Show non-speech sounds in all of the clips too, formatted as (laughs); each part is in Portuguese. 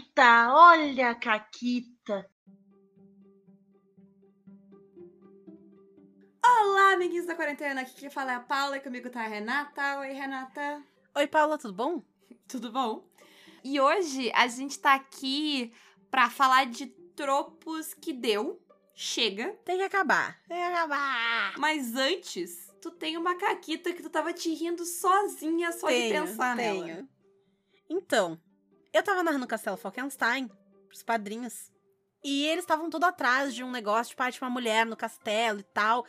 Caquita, olha a Caquita. Olá, amiguinhos da quarentena. Aqui quem fala é a Paula e comigo tá a Renata. Oi, Renata. Oi, Paula, tudo bom? (laughs) Tudo bom? E hoje a gente tá aqui pra falar de tropos que deu. Chega. Tem que acabar. Tem que acabar. Mas antes, tu tem uma caquita que tu tava te rindo sozinha só tenho, de pensar tenho. nela. Então, eu tava narrando Castelo Falkenstein pros padrinhos. E eles estavam tudo atrás de um negócio, tipo, ah, tinha uma mulher no castelo e tal.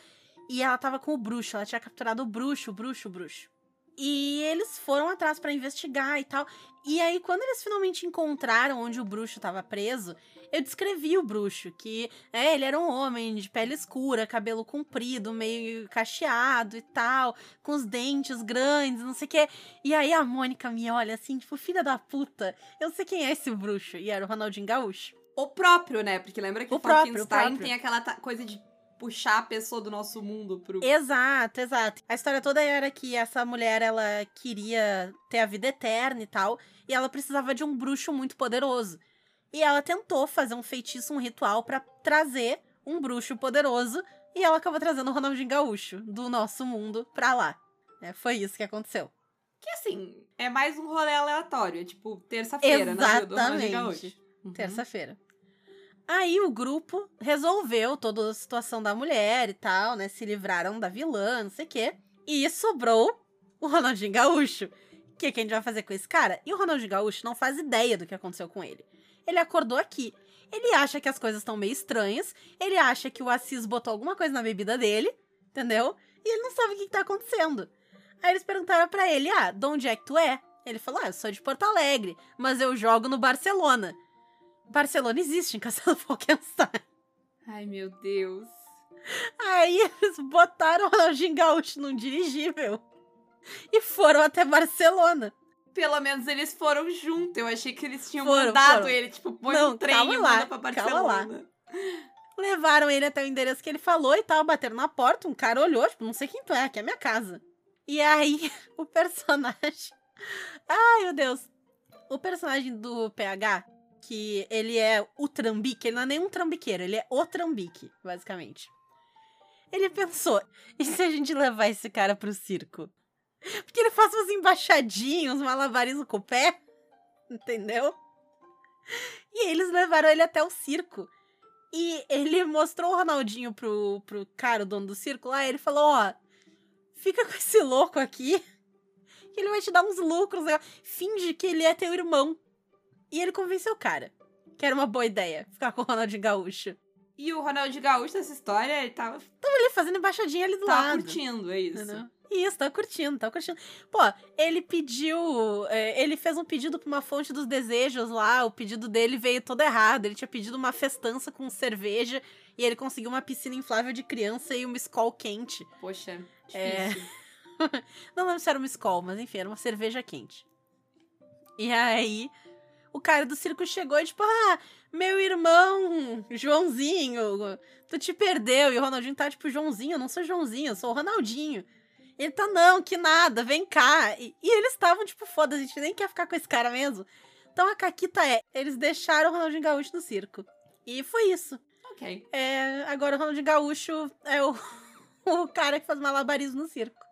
E ela tava com o bruxo, ela tinha capturado o bruxo, o bruxo, o bruxo. E eles foram atrás pra investigar e tal. E aí, quando eles finalmente encontraram onde o bruxo tava preso, eu descrevi o bruxo, que é, ele era um homem de pele escura, cabelo comprido, meio cacheado e tal, com os dentes grandes, não sei o quê. E aí a Mônica me olha assim, tipo, filha da puta, eu sei quem é esse bruxo. E era o Ronaldinho Gaúcho. O próprio, né? Porque lembra que O o próprio, próprio. tem aquela coisa de puxar a pessoa do nosso mundo pro... Exato, exato. A história toda era que essa mulher, ela queria ter a vida eterna e tal, e ela precisava de um bruxo muito poderoso. E ela tentou fazer um feitiço, um ritual pra trazer um bruxo poderoso, e ela acabou trazendo o Ronaldinho Gaúcho do nosso mundo pra lá. É, foi isso que aconteceu. Que assim, é mais um rolê aleatório. É tipo, terça-feira, né? Exatamente. Uhum. Terça-feira. Aí o grupo resolveu toda a situação da mulher e tal, né? Se livraram da vilã, não sei o quê. E sobrou o Ronaldinho Gaúcho. O que, que a gente vai fazer com esse cara? E o Ronaldinho Gaúcho não faz ideia do que aconteceu com ele. Ele acordou aqui. Ele acha que as coisas estão meio estranhas. Ele acha que o Assis botou alguma coisa na bebida dele, entendeu? E ele não sabe o que, que tá acontecendo. Aí eles perguntaram pra ele: Ah, de onde é que tu é? Ele falou: Ah, eu sou de Porto Alegre, mas eu jogo no Barcelona. Barcelona existe em Castelo (laughs) Falkenstein. Ai, meu Deus. Aí eles botaram o Ronaldinho Gaúcho num dirigível e foram até Barcelona. Pelo menos eles foram juntos. Eu achei que eles tinham Foram, mandado foram. ele, tipo, põe Não, um trem calma e lá, manda pra. Barcelona. Levaram ele até o endereço que ele falou e tal, bateram na porta, um cara olhou, tipo, não sei quem tu é, aqui é minha casa. E aí, (laughs) o personagem... (laughs) Ai, meu Deus. O personagem do PH, que ele é o trambique, ele não é nem um trambiqueiro, ele é o trambique, basicamente. Ele pensou, (laughs) e se a gente levar esse cara pro circo? Porque ele faz uns embaixadinhos, uns malabarismo com o pé, entendeu? E eles levaram ele até o circo. E ele mostrou o Ronaldinho pro, pro cara, o dono do circo lá, e ele falou, ó, fica com esse louco aqui, que ele vai te dar uns lucros, né? finge que ele é teu irmão. E ele convenceu o cara, que era uma boa ideia, ficar com o Ronaldinho Gaúcho. E o Ronaldinho Gaúcho dessa história, ele tava, Ele fazendo embaixadinha ali do tava lado. curtindo, é isso. Entendeu? Isso, tá curtindo, tá curtindo. Pô, ele pediu. é, ele fez um pedido pra uma fonte dos desejos lá. O pedido dele veio todo errado. Ele tinha pedido uma festança com cerveja e ele conseguiu uma piscina inflável de criança e uma escol quente. Poxa, É. difícil. (laughs) Não lembro se era uma escol, mas enfim, era uma cerveja quente. E aí, o cara do circo chegou e tipo, ah, meu irmão, Joãozinho, tu te perdeu. E o Ronaldinho tá tipo, Joãozinho, eu não sou Joãozinho, eu sou o Ronaldinho. Ele tá, não, que nada, vem cá. E, e eles estavam tipo, foda, a gente nem quer ficar com esse cara mesmo. Então a Caquita é, eles deixaram o Ronaldinho Gaúcho no circo. E foi isso. Ok. É, agora o Ronaldinho Gaúcho é o, (laughs) o cara que faz malabarismo no circo. (laughs)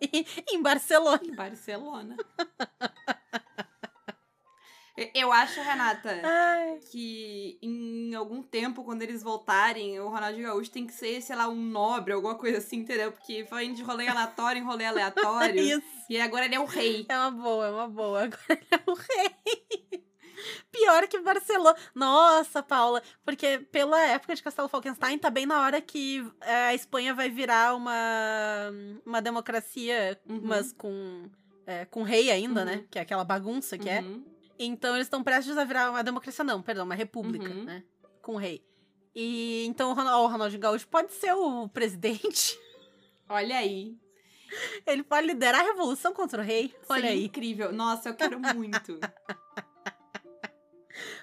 E, em Barcelona. Em Barcelona. (laughs) Eu- acho, Renata, Ai. que em algum tempo, quando eles voltarem, o Ronaldinho Gaúcho tem que ser, sei lá, um nobre, alguma coisa assim, entendeu? Porque foi de rolê aleatório em rolê aleatório. (laughs) Isso. E agora ele é o rei. É uma boa, é uma boa. Agora ele é o rei. (laughs) Pior que Barcelona. Nossa, Paula. Porque pela época de Castelo Falkenstein, tá bem na hora que é, a Espanha vai virar uma, uma democracia, Uhum. mas com, é, com rei ainda, Uhum. né? Que é aquela bagunça que é. Então eles estão prestes a virar uma democracia, não, perdão, uma república, Uhum. né? Com o rei. E então o Ronald- o Ronaldinho Gaúcho pode ser o presidente. (laughs) Olha aí. Ele pode liderar a revolução contra o rei. Olha Seria aí. incrível. Nossa, eu quero (laughs) muito.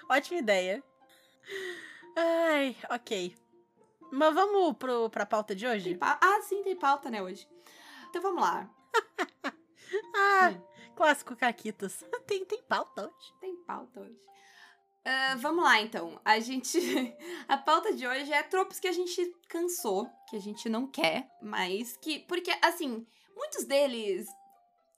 Ótima ideia. Ai, ok. Mas vamos pro, pra pauta de hoje? pa- Ah, sim, tem pauta, né, hoje. Então vamos lá. (laughs) Ah, Hum. Clássico Caquitas. (laughs) Tem, tem pauta hoje. Tem pauta hoje. Ah, vamos lá, então. A gente. (laughs) A pauta de hoje é tropos que a gente cansou, que a gente não quer, mas que. Porque, assim, muitos deles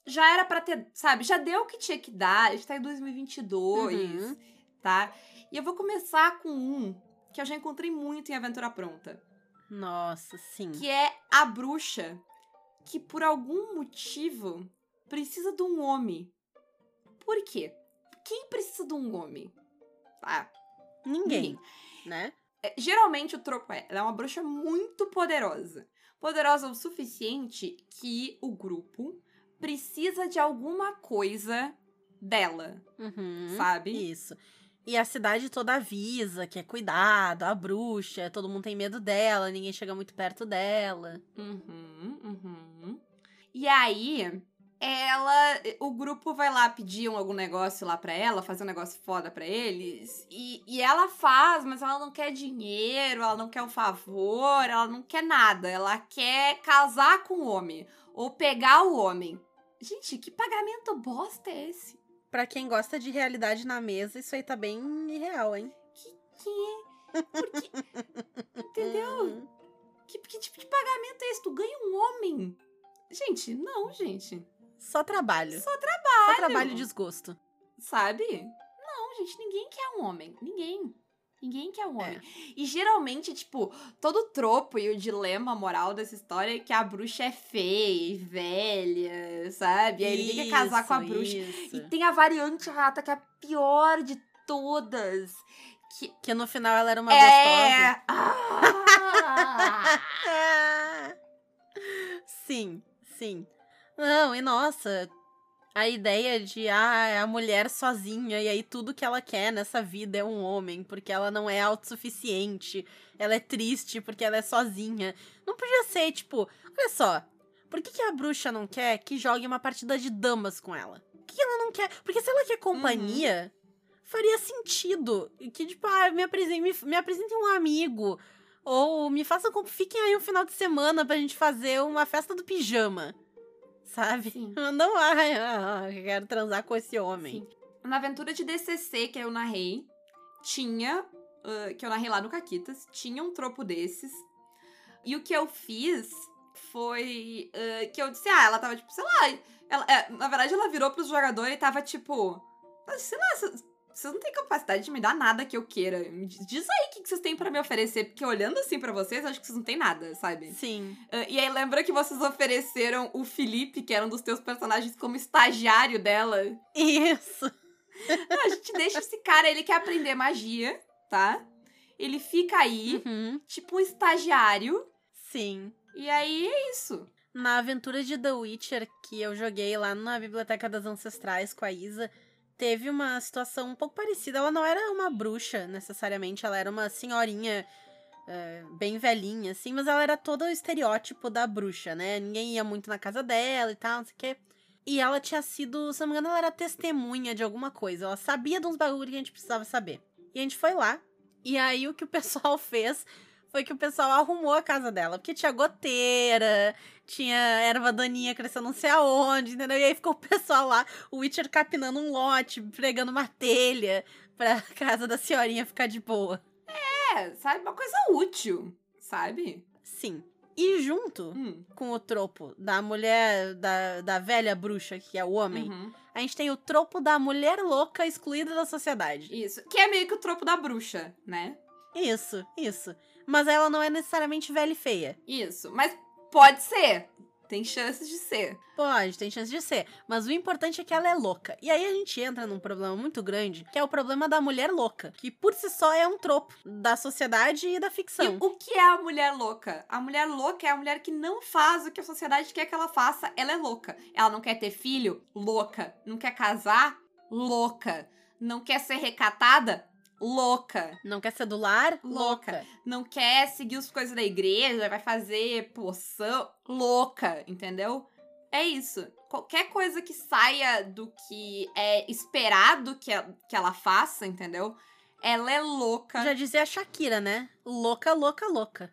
já era pra ter, sabe? Já deu o que tinha que dar. A gente tá em 2022, Uhum. tá? E eu vou começar com um que eu já encontrei muito em Aventura Pronta, Nossa, sim. que é a bruxa que por algum motivo precisa de um homem. Por quê? Quem precisa de um homem? Tá? Ninguém, né? É, geralmente o tropo é, ela é uma bruxa muito poderosa. Poderosa o suficiente que o grupo precisa de alguma coisa dela, Uhum. sabe? Isso. E a cidade toda avisa que é cuidado, a bruxa, todo mundo tem medo dela, ninguém chega muito perto dela. Uhum, uhum. E aí, ela. O grupo vai lá pedir um- algum negócio lá pra ela, fazer um negócio foda pra eles. E, e ela faz, mas ela não quer dinheiro, ela não quer um favor, ela não quer nada. Ela quer casar com o homem. Ou pegar o homem. Gente, que pagamento bosta é esse? Pra quem gosta de realidade na mesa, isso aí tá bem irreal, hein? Que. Porque. (laughs) Entendeu? Hum. Que, que tipo de pagamento é esse? Tu ganha um homem? Gente, não, gente. Só trabalho. Só Só trabalho e desgosto. Sabe? Não, gente, ninguém quer um homem. Ninguém. Ninguém quer um É. homem. E geralmente, tipo, todo o tropo e o dilema moral dessa história é que a bruxa é feia e velha, sabe? E aí ninguém quer casar com a bruxa. isso. E tem a variante rata, que é a pior de todas. Que Que no final ela era uma é. gostosa. Ah! (laughs) sim, sim. Não, e nossa, a ideia de ah, é a mulher sozinha e aí tudo que ela quer nessa vida é um homem, porque ela não é autossuficiente, ela é triste porque ela é sozinha. Não podia ser, tipo, olha só, por que, que a bruxa não quer que jogue uma partida de damas com ela? Por que ela não quer? Porque se ela quer companhia, faria sentido. Que, tipo, ah, me apresentem, me, me apresentem um amigo. Ou me façam. Fiquem aí um final de semana pra gente fazer uma festa do pijama. Sabe? Sim. (laughs) Não, ai, ah, quero transar com esse homem. Sim. Na aventura de DCC que eu narrei, tinha. ah, que eu narrei lá no Caquitas, tinha um tropo desses. E o que eu fiz foi. ah, que eu disse, ah, ela tava tipo, sei lá. Ela, é, na verdade, ela virou pros jogadores e tava tipo. "Ah, Sei lá, vocês não têm capacidade de me dar nada que eu queira. Me diz aí o que vocês têm pra me oferecer, porque olhando assim pra vocês, eu acho que vocês não têm nada, sabe? Sim. Ah, e aí lembra que vocês ofereceram o Felipe, que era um dos teus personagens, como estagiário dela? Isso. Não, a gente deixa esse cara, ele quer aprender magia, tá? Ele fica aí, Uhum. tipo um estagiário, Sim. e aí é isso. Na aventura de The Witcher que eu joguei lá na Biblioteca das Ancestrais com a Isa, teve uma situação um pouco parecida. Ela não era uma bruxa, necessariamente, ela era uma senhorinha é, bem velhinha, assim, mas ela era todo o estereótipo da bruxa, né? Ninguém ia muito na casa dela e tal, não sei o quê. E ela tinha sido, se não me engano, ela era testemunha de alguma coisa. Ela sabia de uns bagulho que a gente precisava saber. E a gente foi lá. E aí o que o (laughs) pessoal fez foi que o pessoal arrumou a casa dela. Porque tinha goteira, tinha erva daninha crescendo não sei aonde, entendeu? E aí ficou o pessoal lá, o Witcher capinando um lote, pregando uma telha pra casa da senhorinha ficar de boa. É, sabe? Uma coisa útil, sabe? Sim. E junto Hum. com o tropo da mulher, da, da velha bruxa, que é o homem, uhum. a gente tem o tropo da mulher louca excluída da sociedade. Isso. Que é meio que o tropo da bruxa, né? Isso, isso. Mas ela não é necessariamente velha e feia. Isso. Mas pode ser. Tem chances de ser. Pode, tem chance de ser. Mas o importante é que ela é louca. E aí a gente entra num problema muito grande, que é o problema da mulher louca. Que por si só é um tropo da sociedade e da E ficção. o que é a mulher louca? A mulher louca é a mulher que não faz o que a sociedade quer que ela faça. Ela é louca. Ela não quer ter filho? Louca. Não quer casar? Louca. Não quer ser recatada? Louca. Não quer ser do lar? Louca. Louca. Não quer seguir as coisas da igreja, vai fazer poção? Louca, entendeu? É isso. Qualquer coisa que saia do que é esperado que, a- que ela faça, entendeu? Ela é louca. Já dizia a Shakira, né? Louca, louca, louca.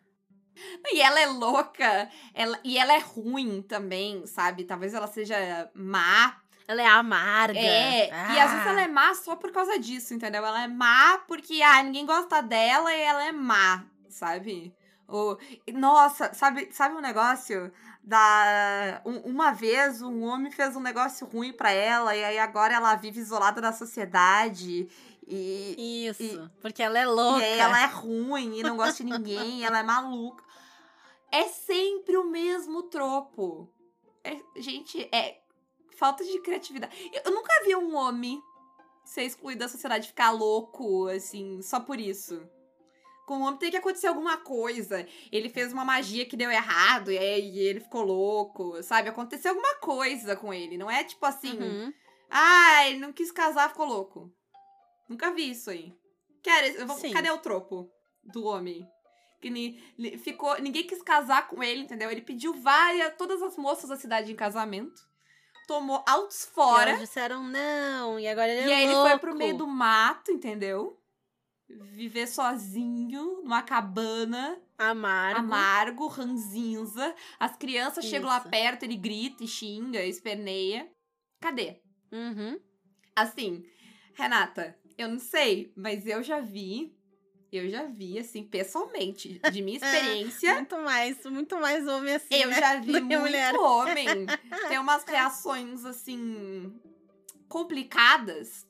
E ela é louca, ela, e ela é ruim também, sabe? Talvez ela seja má, Ela é amarga. É, e às vezes ela é má só por causa disso, entendeu? Ela é má porque, ah, ninguém gosta dela e ela é má, sabe? Ou, nossa, sabe, sabe um negócio da um, uma vez um homem fez um negócio ruim para ela e aí agora ela vive isolada da sociedade e Isso, e- porque ela é louca. e aí ela é ruim e não gosta de ninguém, ela é maluca. É sempre o mesmo tropo. É- gente, é falta de criatividade. Eu, nunca vi um homem ser excluído da sociedade ficar louco, assim, só por isso. Com o homem tem que acontecer alguma coisa. Ele fez uma magia que deu errado e aí ele ficou louco, sabe? Aconteceu alguma coisa com ele. Não é tipo assim. Uhum. Ah, ele não quis casar, ficou louco. Nunca vi isso aí. Quer, eu vou- cadê o tropo do homem? Que ni- ficou, ninguém quis casar com ele, entendeu? Ele pediu várias, todas as moças da cidade em casamento. Tomou altos E fora. elas disseram não, e agora ele E é aí ele foi pro meio do mato, entendeu? Viver sozinho, numa cabana, Amargo. amargo, ranzinza. As crianças chegam lá Isso. perto, ele grita e xinga, esperneia. Cadê? Uhum. Assim, Renata, eu não sei, mas eu já vi, eu já vi, assim, pessoalmente, (laughs) de minha experiência, Muito mais, muito mais homem assim, eu né? já (laughs) vi muito mulher. homem. (laughs) Tem umas reações, assim, complicadas,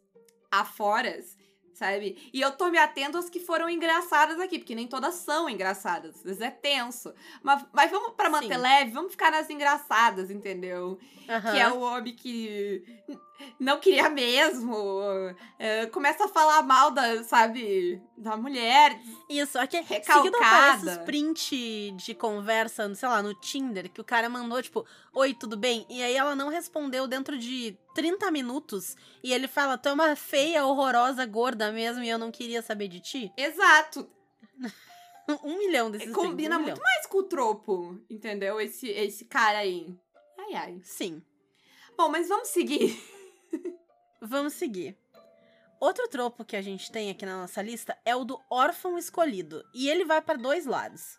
aforas, sabe? E eu tô me atendo às que foram engraçadas aqui, porque nem todas são engraçadas, às vezes é tenso. Mas, mas vamos, pra manter Sim. leve, vamos ficar nas engraçadas, entendeu? que é o homem que não queria mesmo, é, começa a falar mal da, sabe, da mulher. Isso, aqui Recalcada. seguido aparece os print de conversa, sei lá, no Tinder, que o cara mandou, tipo, oi, tudo bem? E aí ela não respondeu dentro de 30 minutos, e ele fala, tu é uma feia, horrorosa, gorda mesmo, e eu não queria saber de ti. Exato. (laughs) Um milhão desses Combina um muito milhão. mais com o tropo, entendeu? Esse, esse cara aí. Ai, ai. Sim. Bom, mas vamos seguir. (laughs) Vamos seguir. Outro tropo que a gente tem aqui na nossa lista é o do órfão escolhido. E ele vai para dois lados.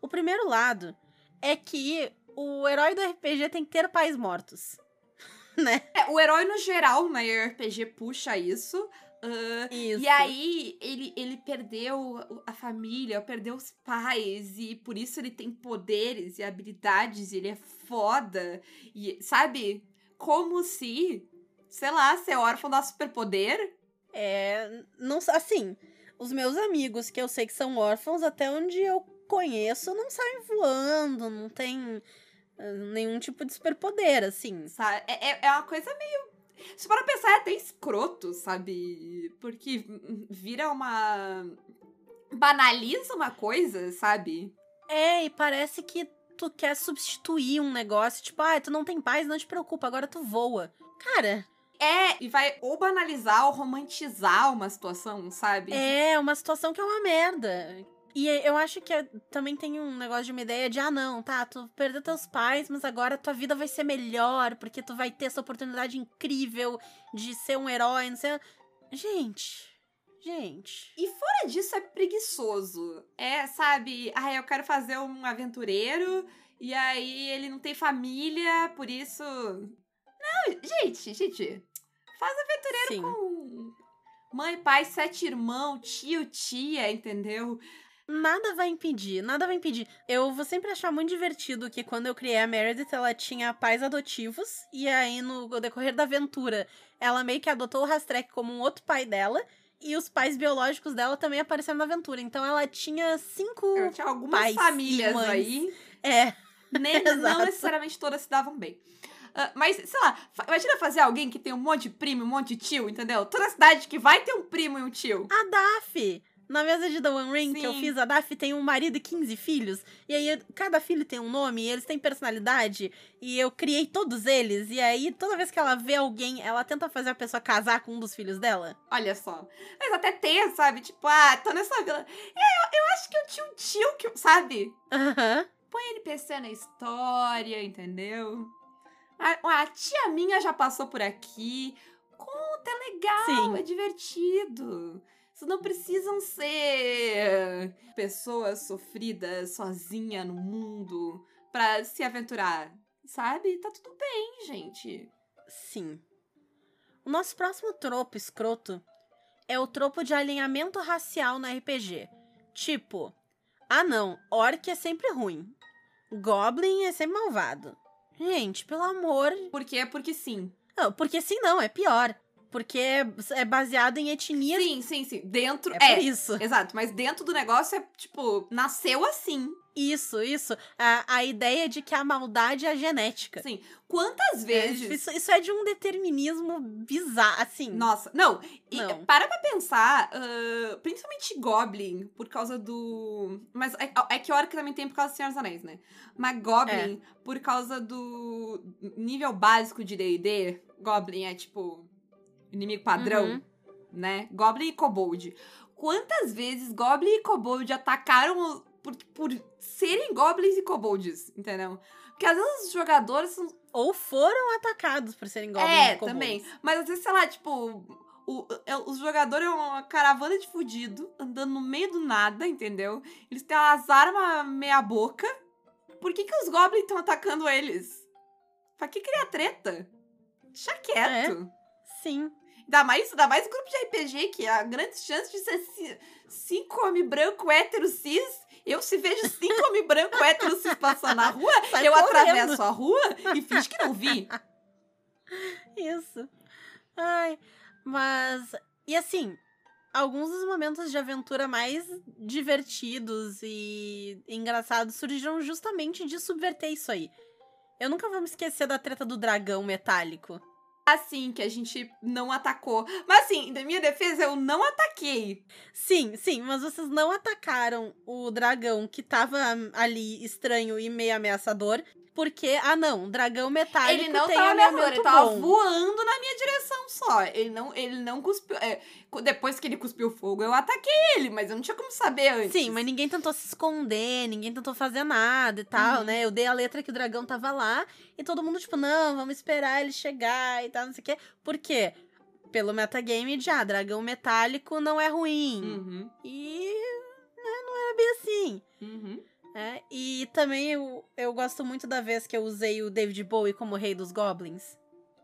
O primeiro lado é que o herói do RPG tem que ter pais mortos. (laughs) né? É, o herói, no geral, na RPG puxa isso. ah, Isso. E aí, ele, ele perdeu a família, perdeu os pais, e por isso ele tem poderes e habilidades, e ele é foda. E, sabe? Como se, sei lá, ser órfão dá superpoder. É. Não, assim, os meus amigos que eu sei que são órfãos, até onde eu conheço, não saem voando, não tem ah, nenhum tipo de superpoder, assim. Sabe? É, é, é uma coisa meio. Se para pensar, é até escroto, sabe? Porque vira uma. banaliza uma coisa, sabe? É, e parece que tu quer substituir um negócio, tipo, ah, tu não tem paz, não te preocupa, agora tu voa. Cara, É, e vai ou banalizar ou romantizar uma situação, sabe? é uma situação que é uma merda. E eu acho que é- também tem um negócio de uma ideia de, ah, não, tá, tu perdeu teus pais, mas agora tua vida vai ser melhor, porque tu vai ter essa oportunidade incrível de ser um herói, não sei. Gente, gente. E fora disso, é preguiçoso. É, sabe? Ah, eu quero fazer um aventureiro e aí ele não tem família, por isso. Não, gente, gente. Faz aventureiro Sim. com mãe, pai, sete irmãos, tio, tia, entendeu? Nada vai impedir, nada vai impedir. Eu vou sempre achar muito divertido que quando eu criei a Meredith, ela tinha pais adotivos, e aí no decorrer da aventura, ela meio que adotou o Rastrek como um outro pai dela, e os pais biológicos dela também apareceram na aventura. Então ela tinha cinco. Eu tinha algumas pais e famílias mães. aí, É, nem, (laughs) não necessariamente todas se davam bem. Ah, mas, sei lá, imagina fazer alguém que tem um monte de primo, um monte de tio, entendeu? Toda cidade que vai ter um primo e um tio. a Daf. Na mesa de The One Ring que eu Sim. fiz, a Daf tem um marido e 15 filhos. E aí, cada filho tem um nome, e eles têm personalidade. E eu criei todos eles. E aí, toda vez que ela vê alguém, ela tenta fazer a pessoa casar com um dos filhos dela. Olha só. Mas até ter, sabe? Tipo, ah, tô nessa vila. É, eu, eu acho que eu tinha um tio que, sabe? Aham. Põe NPC na história, entendeu? A, a tia minha já passou por aqui. Conta, é legal, Sim. é divertido. Vocês não precisam ser pessoas sofridas sozinha no mundo pra se aventurar, sabe? Tá tudo bem, gente. Sim. O nosso próximo tropo escroto é o tropo de alinhamento racial no RPG. Tipo, ah não, orc é sempre ruim. Goblin é sempre malvado. Gente, pelo amor. Por quê? Porque sim. Não, porque sim não, é pior. Porque é baseado em etnias. Sim, sim, sim. Dentro. É, É, isso. Exato, mas dentro do negócio é, tipo, nasceu assim. Isso, isso. A, a ideia de que a maldade é genética. Assim, quantas É, vezes. isso, isso é de um determinismo bizarro, assim. Nossa, não. E Não. para pra pensar, ah, principalmente Goblin, por causa do. Mas é, é que Orc também tem por causa do Senhor dos Anéis, né? Mas Goblin, por causa do nível básico de DD, Goblin é tipo. Inimigo padrão, Uhum. né? Goblin e Kobold. Quantas vezes Goblin e Kobold atacaram por, por serem Goblins e Kobolds, entendeu? Porque às vezes os jogadores são Ou foram atacados por serem goblins é, e kobolds. também. Mas às vezes, sei lá, tipo, o, é- os jogadores é uma caravana de fudido, andando no meio do nada, entendeu? Eles têm as armas meia boca. Por que, que os goblins estão atacando eles? Pra que criar treta? Deixa quieto. Sim. Ainda mais, ainda mais grupo de RPG, que a grande chance de ser ci- cinco homem branco hétero cis. Eu se vejo cinco homem branco hétero cis passando na rua, (laughs) Sai eu correndo. atravesso a rua e finge que não vi. Isso. Ai, mas. E assim, alguns dos momentos de aventura mais divertidos e engraçados surgiram justamente de subverter isso aí. Eu nunca vou me esquecer da treta do dragão metálico. Assim que a gente não atacou. Mas assim, da minha defesa, eu não ataquei. Sim, sim, mas vocês não atacaram o dragão que tava ali estranho e meio ameaçador. Porque, ah não, dragão metálico ele não tem tava alinhamento ele tava bom. voando na minha direção só. Ele não, ele não cuspiu. é, depois que ele cuspiu fogo, eu ataquei ele, mas eu não tinha como saber antes. Sim, mas ninguém tentou se esconder, ninguém tentou fazer nada e tal, Uhum. né? Eu dei a letra que o dragão tava lá e todo mundo, tipo, não, vamos esperar ele chegar e tal, não sei o quê. Por quê? Pelo metagame de, ah, dragão metálico não é ruim. Uhum, E né, não era bem assim. uhum. né? E também eu, eu gosto muito da vez que eu usei o David Bowie como rei dos goblins.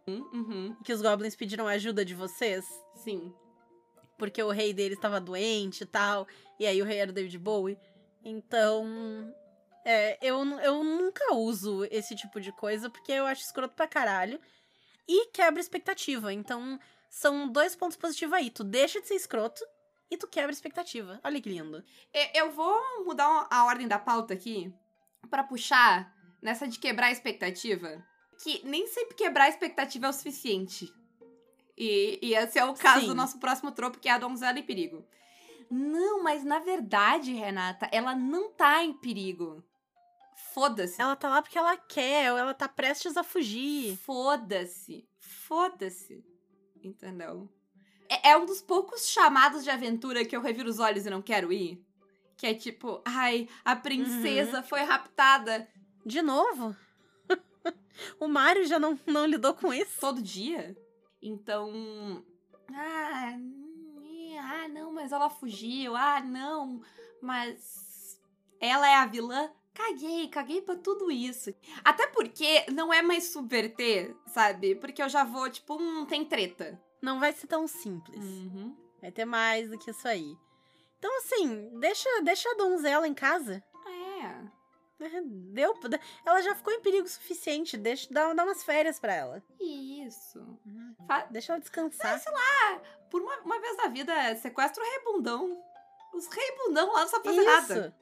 Uhum, Que os goblins pediram ajuda de vocês. sim. Porque o rei deles estava doente e tal, e aí o rei era o David Bowie. Então, é, eu, eu nunca uso esse tipo de coisa, porque eu acho escroto pra caralho. E quebra expectativa. Então, são dois pontos positivos aí. Tu deixa de ser escroto e tu quebra expectativa. Olha que lindo. Eu vou mudar a ordem da pauta aqui pra puxar nessa de quebrar expectativa. Que nem sempre quebrar expectativa é o suficiente. E, e esse é o caso Sim. do nosso próximo tropo, que é a donzela em perigo. Não, mas na verdade, Renata, ela não tá em perigo. Foda-se. Ela tá lá porque ela quer, ou ela tá prestes a fugir. Foda-se. Foda-se. Entendeu? É, é um dos poucos chamados de aventura que eu reviro os olhos e não quero ir. Que é tipo, ai, a princesa foi raptada De novo? (laughs) o Mario já não, não lidou com isso? todo dia. Então. Ah, ah, não, mas ela fugiu. Ah, não, mas. Ela é a vilã. Caguei, caguei pra tudo isso. Até porque não é mais subverter, sabe? Porque eu já vou, tipo, hum, tem treta. Não vai ser tão simples. Uhum. Vai ter mais do que isso aí. Então, assim, deixa, deixa a donzela em casa. É. Deu, ela já ficou em perigo suficiente. Deixa, dá, dá umas férias pra ela. Isso. Fa- Deixa ela descansar. Por uma, uma vez na vida, sequestra o rei bundão. Os rei bundão lá não sabem fazer nada. Isso.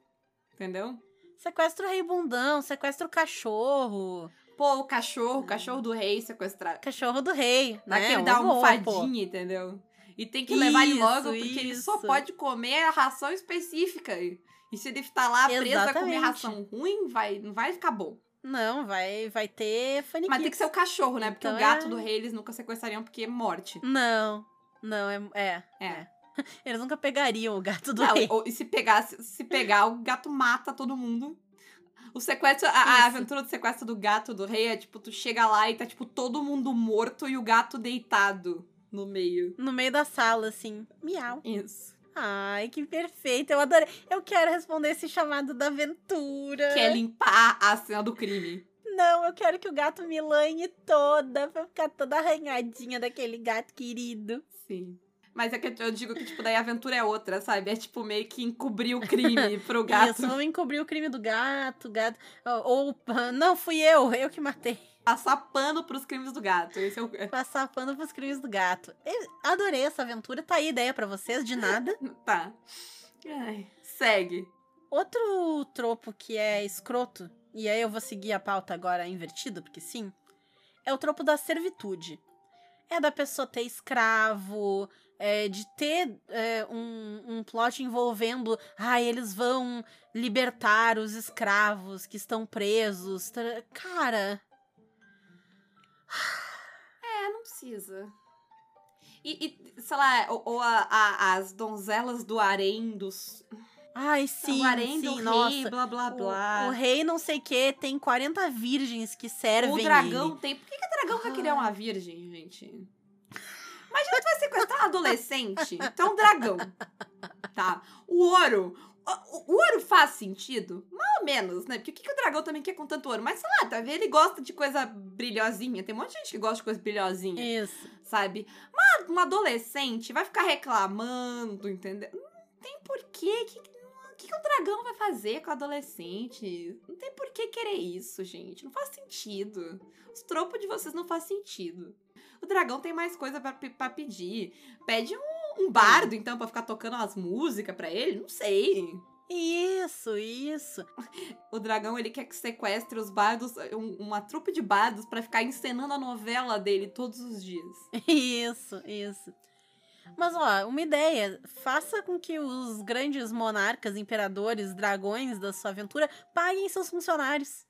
Entendeu? Sequestra o rei bundão, sequestra o cachorro. Pô, o cachorro, o cachorro do rei sequestrar. Cachorro do rei, né? Daquele dá almofadinha, entendeu? E tem que levar ele Isso, logo, porque ele só isso. pode comer a ração específica. E se ele estar lá preso a comer ração ruim, vai, não vai ficar bom. Não, vai, vai ter faniquito. Mas tem que ser o cachorro, né? Porque Então o gato é- do rei eles nunca sequestrariam porque é morte. Não, não, é... É, É. (laughs) Eles nunca pegariam o gato do Não, rei. ou- e se pegar, se, se pegar, o gato mata todo mundo. O sequestro, a, a Isso. aventura do sequestro do gato do rei é tipo, tu chega lá e tá tipo todo mundo morto e o gato deitado no meio. No meio da sala, assim. Miau. Isso. Ai, que perfeito. Eu adorei. Eu quero responder esse chamado da aventura. Quer limpar a cena do crime. Não, eu quero que o gato me lanhe toda, pra ficar toda arranhadinha daquele gato querido. Sim. Mas é que eu digo que, tipo, daí a aventura é outra, sabe? É tipo meio que encobrir o crime (laughs) pro gato. Isso, vamos encobrir o crime do gato, gato. Ou- não, fui eu, eu que matei. Passar pano pros crimes do gato. Esse é o. Passar pano pros crimes do gato. Eu adorei essa aventura, tá aí a ideia pra vocês, de nada. (laughs) Tá. Ai, segue. Outro tropo que é escroto, e aí eu vou seguir a pauta agora invertida, porque sim, é o tropo da servitude. É da pessoa ter escravo, é, de ter é, um, um plot envolvendo, ah, eles vão libertar os escravos que estão presos. Cara, É, não precisa. E, e, sei lá, ou, ou a- a- as donzelas do harém dos. ai, sim, o harém sim, do rei, nossa. blá blá O- blá. O, rei não sei o que tem 40 virgens que servem O dragão ele. tem. Por que, que o dragão vai querer Ah. uma virgem, gente? Imagina tu vai sequestrar um adolescente. É um dragão. Tá. O ouro. O, o ouro faz sentido? Mais ou menos, né? Porque o que, que o dragão também quer com tanto ouro? Mas sei lá, tá vendo? Ele gosta de coisa brilhosinha. Tem um monte de gente que gosta de coisa brilhosinha, Isso. sabe? Mas um adolescente vai ficar reclamando, entendeu? Não tem porquê. Que, o que, que o dragão vai fazer com o adolescente? Não tem por que querer isso, gente. Não faz sentido. Os tropos de vocês não faz sentido. O dragão tem mais coisa pra pedir. Pede um, um bardo, então, pra ficar tocando as músicas pra ele? Não sei. Isso, isso. O dragão, ele quer que sequestre os bardos, um- uma trupe de bardos, pra ficar encenando a novela dele todos os dias. (laughs) Isso, isso. Mas, ó, uma ideia. Faça com que os grandes monarcas, imperadores, dragões da sua aventura paguem seus funcionários.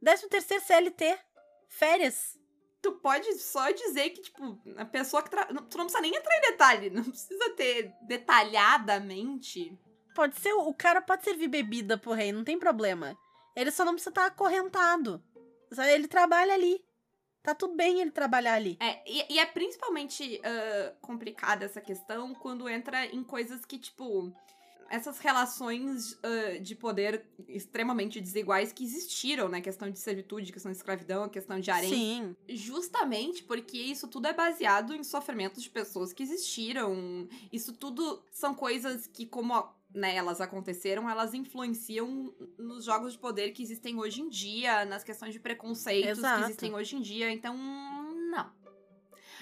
Décimo terceiro CLT. Férias. Tu pode só dizer que, tipo, a pessoa que. Tra... não- Tu não precisa nem entrar em detalhe. Não precisa ter detalhadamente. Pode ser, o cara pode servir bebida pro rei, não tem problema. Ele só não precisa estar acorrentado. Só Ele trabalha ali. Tá tudo bem ele trabalhar ali. É, e, e é principalmente ah, complicada essa questão quando entra em coisas que, tipo. Essas relações ah, de poder extremamente desiguais que existiram, né? Questão de servitude, questão de escravidão, questão de harém. Sim. Justamente porque isso tudo é baseado em sofrimentos de pessoas que existiram. Isso tudo são coisas que, como né, elas aconteceram, elas influenciam nos jogos de poder que existem hoje em dia, nas questões de preconceitos Exato. que existem hoje em dia. Então, não.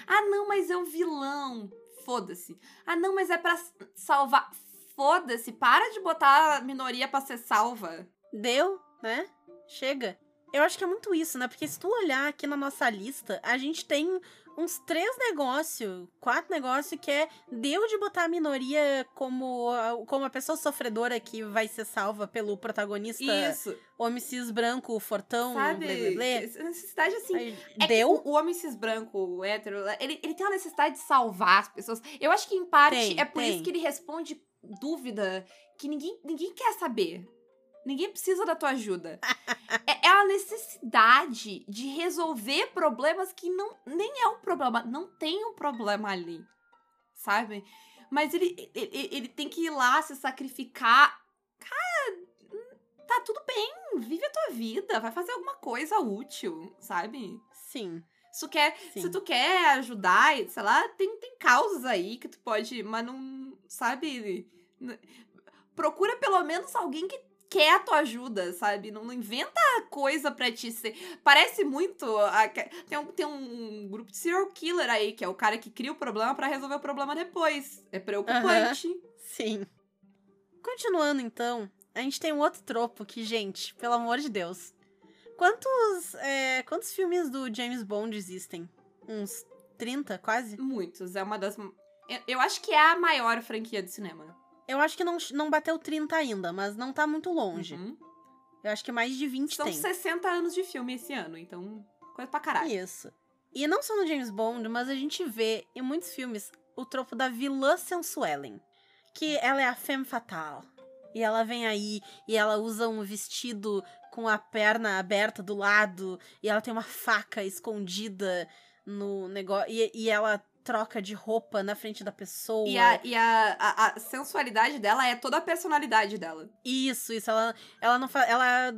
Ah, não, mas é um vilão. Foda-se. Ah, não, mas é pra salvar. Foda-se. Para de botar a minoria pra ser salva. Deu, né? Chega. Eu acho que é muito isso, né? Porque se tu olhar aqui na nossa lista, a gente tem uns três negócios, quatro negócios que é deu de botar a minoria como, a- como a pessoa sofredora que vai ser salva pelo protagonista Isso. homem cis branco, fortão, Sabe? blé, blé. Essa necessidade assim. Aí, É deu? o, o homem cis branco, o hétero, ele, ele tem uma necessidade de salvar as pessoas. Eu acho que, em parte, Tem, é por tem. isso que ele responde dúvida que ninguém, ninguém quer saber. Ninguém precisa da tua ajuda. (laughs) é, é a necessidade de resolver problemas que não nem é um problema. Não tem um problema ali. Sabe? Mas ele, ele, ele tem que ir lá se sacrificar. Cara, tá tudo bem. Vive a tua vida. Vai fazer alguma coisa útil, sabe? Sim. Se tu quer, Sim. se tu quer ajudar, sei lá, tem, tem causas aí que tu pode, mas não, sabe? Procura pelo menos alguém que quer a tua ajuda, sabe? Não, não inventa coisa pra ti ser. Parece muito. a- tem, um, tem um grupo de serial killer aí, que é o cara que cria o problema pra resolver o problema depois. É preocupante. Sim. Continuando, então, a gente tem um outro tropo que, gente, pelo amor de Deus. Quantos, é, quantos filmes do James Bond existem? Uns 30, quase? Muitos. É uma das. Eu acho que é a maior franquia de cinema. Eu acho que não, não bateu 30 ainda, mas não tá muito longe. Uhum. Eu acho que mais de 20 São tem. 60 anos de filme esse ano, então. Coisa pra caralho. Isso. E não só no James Bond, mas a gente vê em muitos filmes o tropo da vilã sensuellen. Que ela é a femme fatale. E ela vem aí e ela usa um vestido com a perna aberta do lado. E ela tem uma faca escondida no negócio. E, e ela troca de roupa na frente da pessoa. E, a, e a, a, a sensualidade dela é toda a personalidade dela. Isso, isso. Ela, ela não faz. Ela.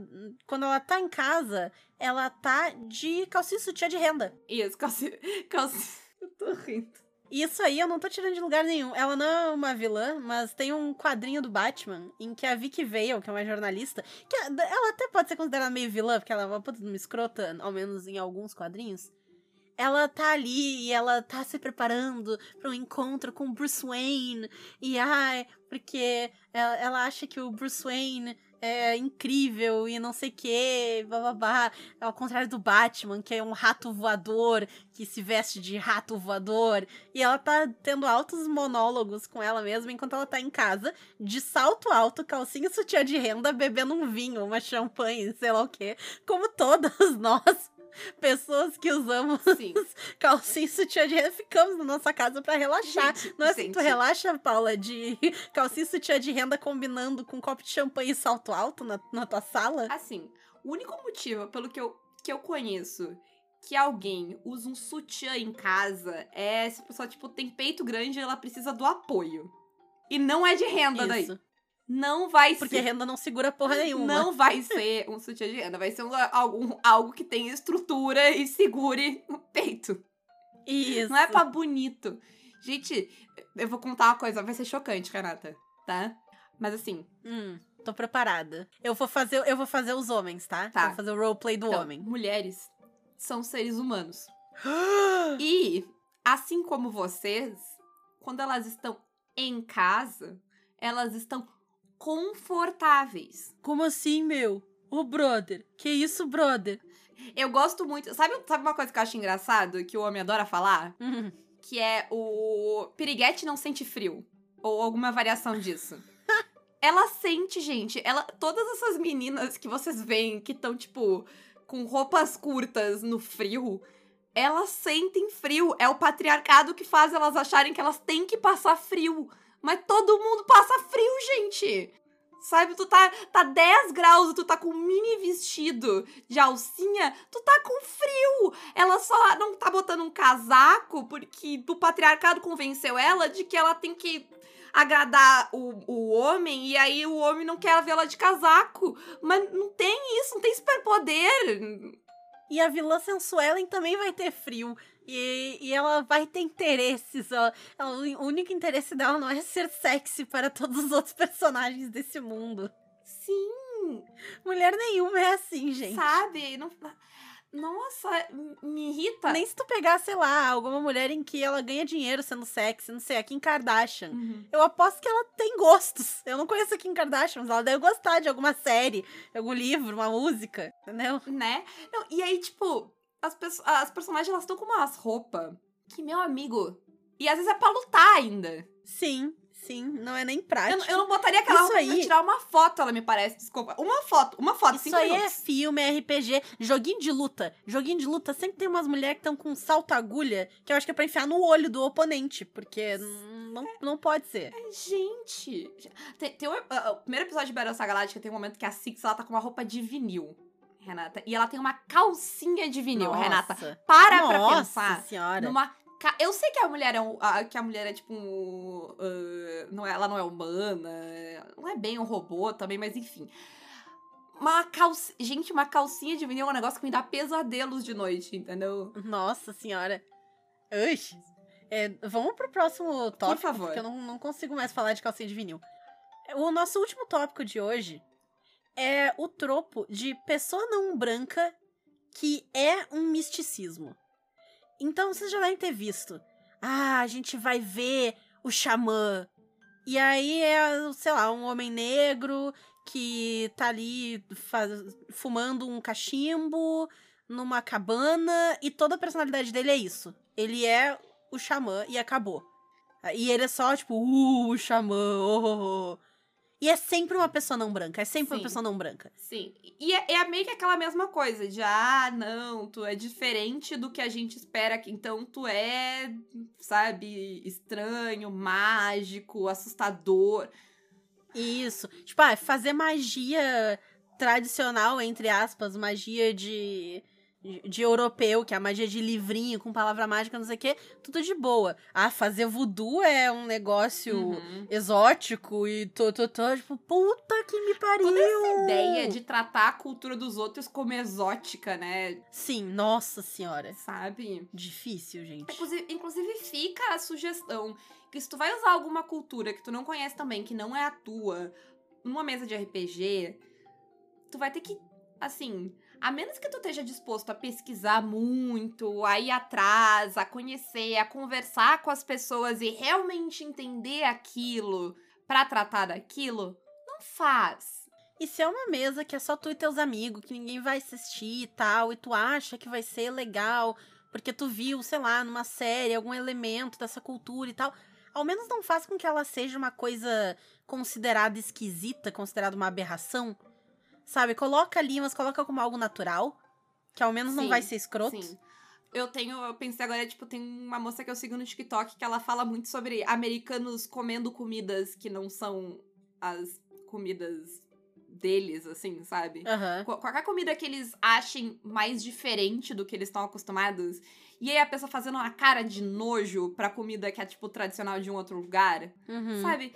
Quando ela tá em casa, ela tá de calcinha sutiã de renda. Isso, calcinha. (laughs) calcinha. Eu tô rindo. Isso aí eu não tô tirando de lugar nenhum. Ela não é uma vilã, mas tem um quadrinho do Batman em que a Vicky Vale, que é uma jornalista, que ela até pode ser considerada meio vilã, porque ela é uma puta uma escrota, ao menos em alguns quadrinhos. Ela tá ali e ela tá se preparando para um encontro com Bruce Wayne. E ai, porque ela, ela acha que o Bruce Wayne é incrível e não sei o que, bababá. Ao contrário do Batman, que é um rato voador, que se veste de rato voador. E ela tá tendo altos monólogos com ela mesma enquanto ela tá em casa, de salto alto, calcinha sutiã de renda, bebendo um vinho, uma champanhe, sei lá o que. Como todas (laughs) nós pessoas que usamos Sim. (laughs) calcinha e sutiã de renda ficamos na nossa casa para relaxar. Gente, não é assim que tu relaxa, Paula, de (laughs) calcinha e sutiã de renda combinando com um copo de champanhe e salto alto na, na tua sala? Assim, o único motivo pelo que eu, que eu conheço que alguém usa um sutiã em casa é se a pessoa, tipo, tem peito grande e ela precisa do apoio. E não é de renda daí. Não vai Porque ser. renda não segura porra nenhuma. Não vai ser um sutiã de renda, vai ser um, algum, algo que tenha estrutura e segure o peito. Isso. Não é pra bonito. Gente, eu vou contar uma coisa, vai ser chocante, Renata, tá? Mas assim, Hum, tô preparada. Eu vou fazer, eu vou fazer os homens, tá? Tá. Vou fazer o roleplay do então, homem. mulheres são seres humanos. (gasps) E, assim como vocês, quando elas estão em casa, elas estão confortáveis. Como assim, meu? Ô, brother. Que isso, brother? Eu gosto muito. Sabe, sabe uma coisa que eu acho engraçado, que o homem adora falar? Hum. Que é o piriguete não sente frio. Ou alguma variação disso. (laughs) ela sente, gente. Ela, todas essas meninas que vocês veem que estão, tipo, com roupas curtas no frio, elas sentem frio. É o patriarcado que faz elas acharem que elas têm que passar frio. Mas todo mundo passa frio, gente. Sabe, tu tá, tá 10 graus, tu tá com mini vestido de alcinha, tu tá com frio. Ela só não tá botando um casaco porque o patriarcado convenceu ela de que ela tem que agradar o, o homem e aí o homem não quer vê-la de casaco. Mas não tem isso, não tem superpoder. E a vilã Sensuelen também vai ter frio. E, e ela vai ter interesses. Ela, ela- o único interesse dela não é ser sexy para todos os outros personagens desse mundo. Sim, Mulher nenhuma é assim, gente. sabe? Não, nossa, me irrita. Nem se tu pegar, sei lá, alguma mulher em que ela ganha dinheiro sendo sexy, não sei, a Kim Kardashian. Uhum. Eu aposto que ela tem gostos. Eu não conheço a Kim Kardashian, mas ela deve gostar de alguma série, algum livro, uma música, entendeu? né? Não, e aí, tipo, as, as personagens elas estão com umas roupas que, meu amigo. E às vezes é pra lutar ainda. Sim, sim, não é nem Eu, prático. eu não botaria aquela Isso roupa pra aí- tirar uma foto, ela me parece. Desculpa. Uma foto, uma foto, Isso aí é minutos. filme, é RPG, joguinho de luta. Joguinho de luta sempre tem umas mulheres que estão com salto agulha, que eu acho que é pra enfiar no olho do oponente, porque n- não, não pode ser. Gente. Tem, tem um- ah, o primeiro episódio de Battlestar Galáctica tem um momento que a Six ela tá com uma roupa de vinil, Renata. E ela tem uma calcinha de vinil, Nossa. Renata. Para pra Nossa pensar. senhora. Numa Eu sei que a mulher é um, a- que a mulher é tipo um, ah, não é, ela não é humana, não é bem um robô também, mas enfim. Uma calcinha, gente, uma calcinha de vinil é um negócio que me dá pesadelos de noite, entendeu? Nossa senhora. Ux. É, vamos pro próximo tópico, favor. porque eu não, não consigo mais falar de calcinha de vinil. O nosso último tópico de hoje é o tropo de pessoa não branca que é um misticismo. Então, vocês já devem ter visto. Ah, a gente vai ver o xamã. E aí é, sei lá, um homem negro que tá ali fumando um cachimbo numa cabana e toda a personalidade dele é isso. Ele é o xamã e acabou. E ele é só, tipo, uh, o xamã, oh, oh, oh. E é sempre uma pessoa não branca, é sempre Sim. uma pessoa não branca. Sim. E é, é meio que aquela mesma coisa de, ah, não, tu é diferente do que a gente espera, que então tu é, sabe, estranho, mágico, assustador. Isso. Tipo, ah, fazer magia tradicional, entre aspas, magia de, de, europeu, que é a magia de livrinho com palavra mágica, não sei o quê, tudo de boa. Ah, fazer voodoo é um negócio Uhum. exótico e tô, tô, tô, tipo, puta que me pariu. Toda essa ideia de tratar a cultura dos outros como exótica, né? Sim, nossa senhora. Sabe? Difícil, gente. Inclusive, inclusive fica a sugestão que se tu vai usar alguma cultura que tu não conhece também, que não é a tua, numa mesa de RPG, tu vai ter que, assim, a menos que tu esteja disposto a pesquisar muito, a ir atrás, a conhecer, a conversar com as pessoas e realmente entender aquilo pra tratar daquilo, não faz. E se é uma mesa que é só tu e teus amigos, que ninguém vai assistir e tal, e tu acha que vai ser legal, porque tu viu, sei lá, numa série, algum elemento dessa cultura e tal, ao menos não faz com que ela seja uma coisa considerada esquisita, considerada uma aberração. Sabe? Coloca ali, mas coloca como algo natural, que ao menos não Sim, vai ser escroto. Sim. Eu tenho, eu pensei agora, tipo, tem uma moça que eu sigo no TikTok que ela fala muito sobre americanos comendo comidas que não são as comidas deles, assim, sabe? Qu- Qualquer comida que eles achem mais diferente do que eles estão acostumados. E aí a pessoa fazendo uma cara de nojo pra comida que é, tipo, tradicional de um outro lugar. Uhum. Sabe?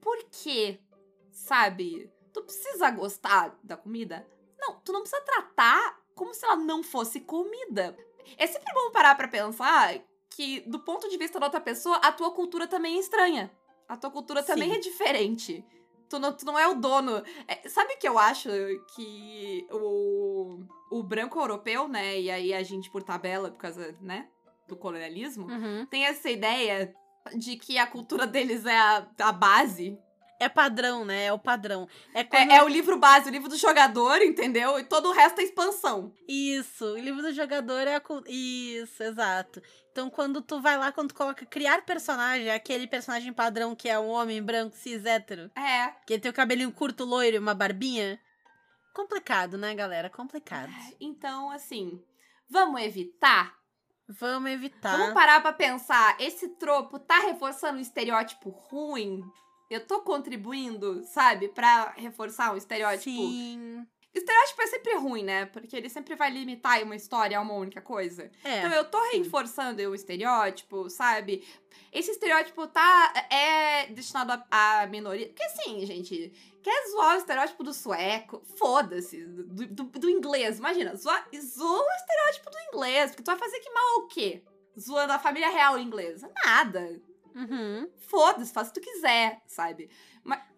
Por quê? Sabe? Tu precisa gostar da comida? Não, tu não precisa tratar como se ela não fosse comida. É sempre bom parar pra pensar que, do ponto de vista da outra pessoa, a tua cultura também é estranha. A tua cultura também Sim. é diferente. Tu não, tu não é o dono. É, sabe que eu acho que o, o branco europeu, né? E aí a gente por tabela, por causa, né? Do colonialismo, Uhum. tem essa ideia de que a cultura deles é a, a base. É padrão, né? É o padrão. É. É, é o livro base, o livro do jogador, entendeu? E todo o resto é expansão. Isso, o livro do jogador é a Isso, exato. Então, quando tu vai lá, quando tu coloca criar personagem, é aquele personagem padrão que é um homem branco, cis, hétero, É. que tem o cabelinho curto, loiro e uma barbinha. Complicado, né, galera? Complicado. Então, assim, vamos evitar? Vamos evitar. Vamos parar pra pensar, esse tropo tá reforçando um estereótipo ruim? Eu tô contribuindo, sabe, pra reforçar um estereótipo? Sim. Estereótipo é sempre ruim, né? Porque ele sempre vai limitar uma história a uma única coisa. É. Então eu tô reforçando o estereótipo, sabe? Esse estereótipo tá é destinado à à minoria. Porque assim, gente, quer zoar o estereótipo do sueco? Foda-se. Do, do, do inglês, imagina. Zoa, zoa o estereótipo do inglês. Porque tu vai fazer que mal o quê? Zoando a família real inglesa? Nada. Uhum. Foda-se, faz o que tu quiser, sabe?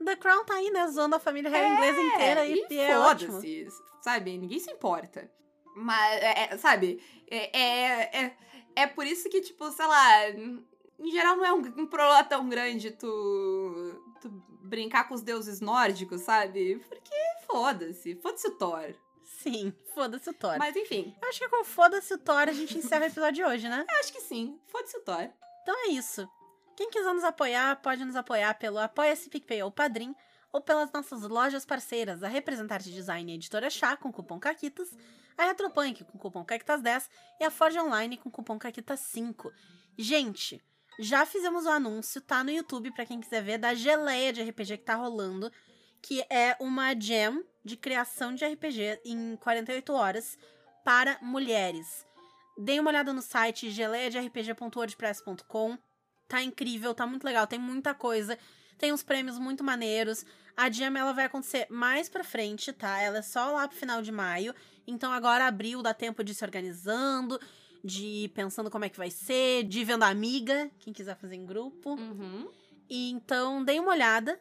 The Crown tá aí, né? Zoando a família real inglesa inteira e, e é foda-se, sabe? Ninguém se importa. Mas, é, é, sabe? É, é, é, é por isso que, tipo, sei lá, em geral não é um, um problema tão grande tu, tu brincar com os deuses nórdicos, sabe? Porque foda-se, foda-se o Thor. Sim, foda-se o Thor. Mas enfim, Eu acho que com foda-se o Thor a gente encerra o episódio de hoje, né? eu acho que sim, foda-se o Thor. Então é isso. Quem quiser nos apoiar, pode nos apoiar pelo Apoia-se PicPay ou Padrim, ou pelas nossas lojas parceiras, a Representarte Design e Editora Chá, com cupom CAQUITAS, a Retropunk, com cupom CAQUITAS10, e a Forge Online, com cupom CAQUITAS5. Gente, já fizemos o anúncio, tá no YouTube, pra quem quiser ver, da geleia de RPG que tá rolando, que é uma jam de criação de RPG em 48 horas para mulheres. Deem uma olhada no site geleiaderpg.wordpress.com. Tá incrível, tá muito legal, tem muita coisa. Tem uns prêmios muito maneiros. A Jam ela vai acontecer mais pra frente, tá? Ela é só lá pro final de maio. Então agora abril dá tempo de se organizando, de ir pensando como é que vai ser, de vendo a amiga, quem quiser fazer em grupo. Uhum. E então deem uma olhada,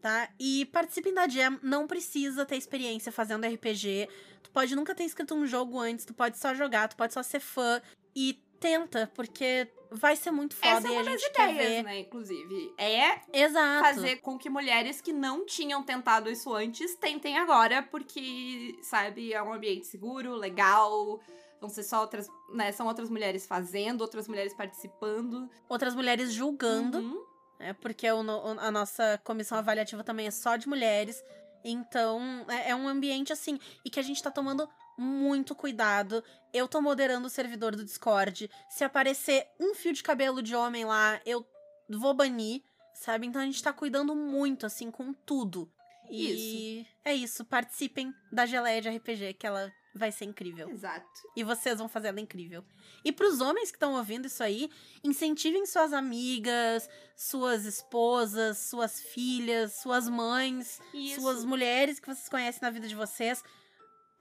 tá? E participem da Jam, não precisa ter experiência fazendo RPG. Tu pode nunca ter escrito um jogo antes, tu pode só jogar, tu pode só ser fã. E tenta, porque vai ser muito foda Essa é a uma das ideias, ver. né, inclusive. É Exato. fazer com que mulheres que não tinham tentado isso antes tentem agora, porque, sabe, é um ambiente seguro, legal. Vão ser só outras, né? São outras mulheres fazendo, outras mulheres participando. Outras mulheres julgando, Uhum. né? Porque o a nossa comissão avaliativa também é só de mulheres. Então, é, é um ambiente assim, e que a gente tá tomando muito cuidado. Eu tô moderando o servidor do Discord. Se aparecer um fio de cabelo de homem lá, eu vou banir, sabe? Então a gente tá cuidando muito, assim, com tudo. E é isso. Participem da geleia de RPG, que ela vai ser incrível. Exato. E vocês vão fazer ela incrível. E pros homens que estão ouvindo isso aí, incentivem suas amigas, suas esposas, suas filhas, suas mães, Isso. suas mulheres que vocês conhecem na vida de vocês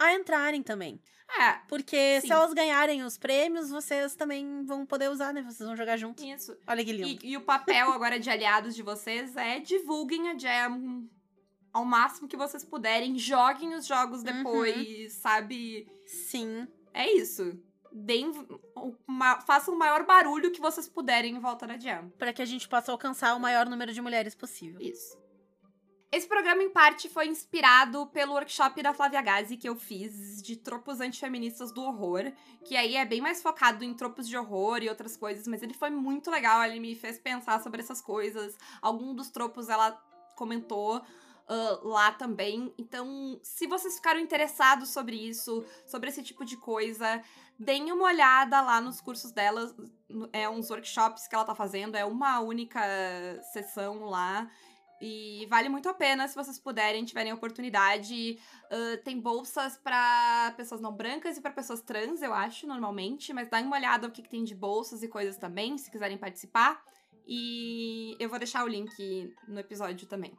a entrarem também. É, Porque Sim. se elas ganharem os prêmios, vocês também vão poder usar, né? Vocês vão jogar junto. isso. Olha que lindo. E, e o papel agora de aliados de vocês é divulguem a Jam ao máximo que vocês puderem, joguem os jogos depois, sabe? Sim. É isso. Deem, o ma- façam o maior barulho que vocês puderem em volta da Jam. Pra que a gente possa alcançar o maior número de mulheres possível. Isso. Esse programa, em parte, foi inspirado pelo workshop da Flávia Gazi que eu fiz de tropos antifeministas do horror, que aí é bem mais focado em tropos de horror e outras coisas, mas ele foi muito legal, ele me fez pensar sobre essas coisas. Algum dos tropos ela comentou ah, lá também. Então, se vocês ficaram interessados sobre isso, sobre esse tipo de coisa, deem uma olhada lá nos cursos dela. É uns workshops que ela tá fazendo, é uma única sessão lá. E vale muito a pena se vocês puderem, tiverem oportunidade. Ah, tem bolsas pra pessoas não brancas e pra pessoas trans, eu acho, normalmente. Mas dá uma olhada no que, que tem de bolsas e coisas também, se quiserem participar. E eu vou deixar o link no episódio também.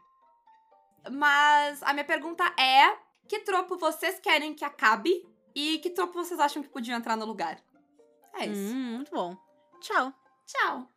Mas a minha pergunta é: que tropo vocês querem que acabe? E que tropo vocês acham que podiam entrar no lugar? É isso. Hum, muito bom. Tchau. Tchau!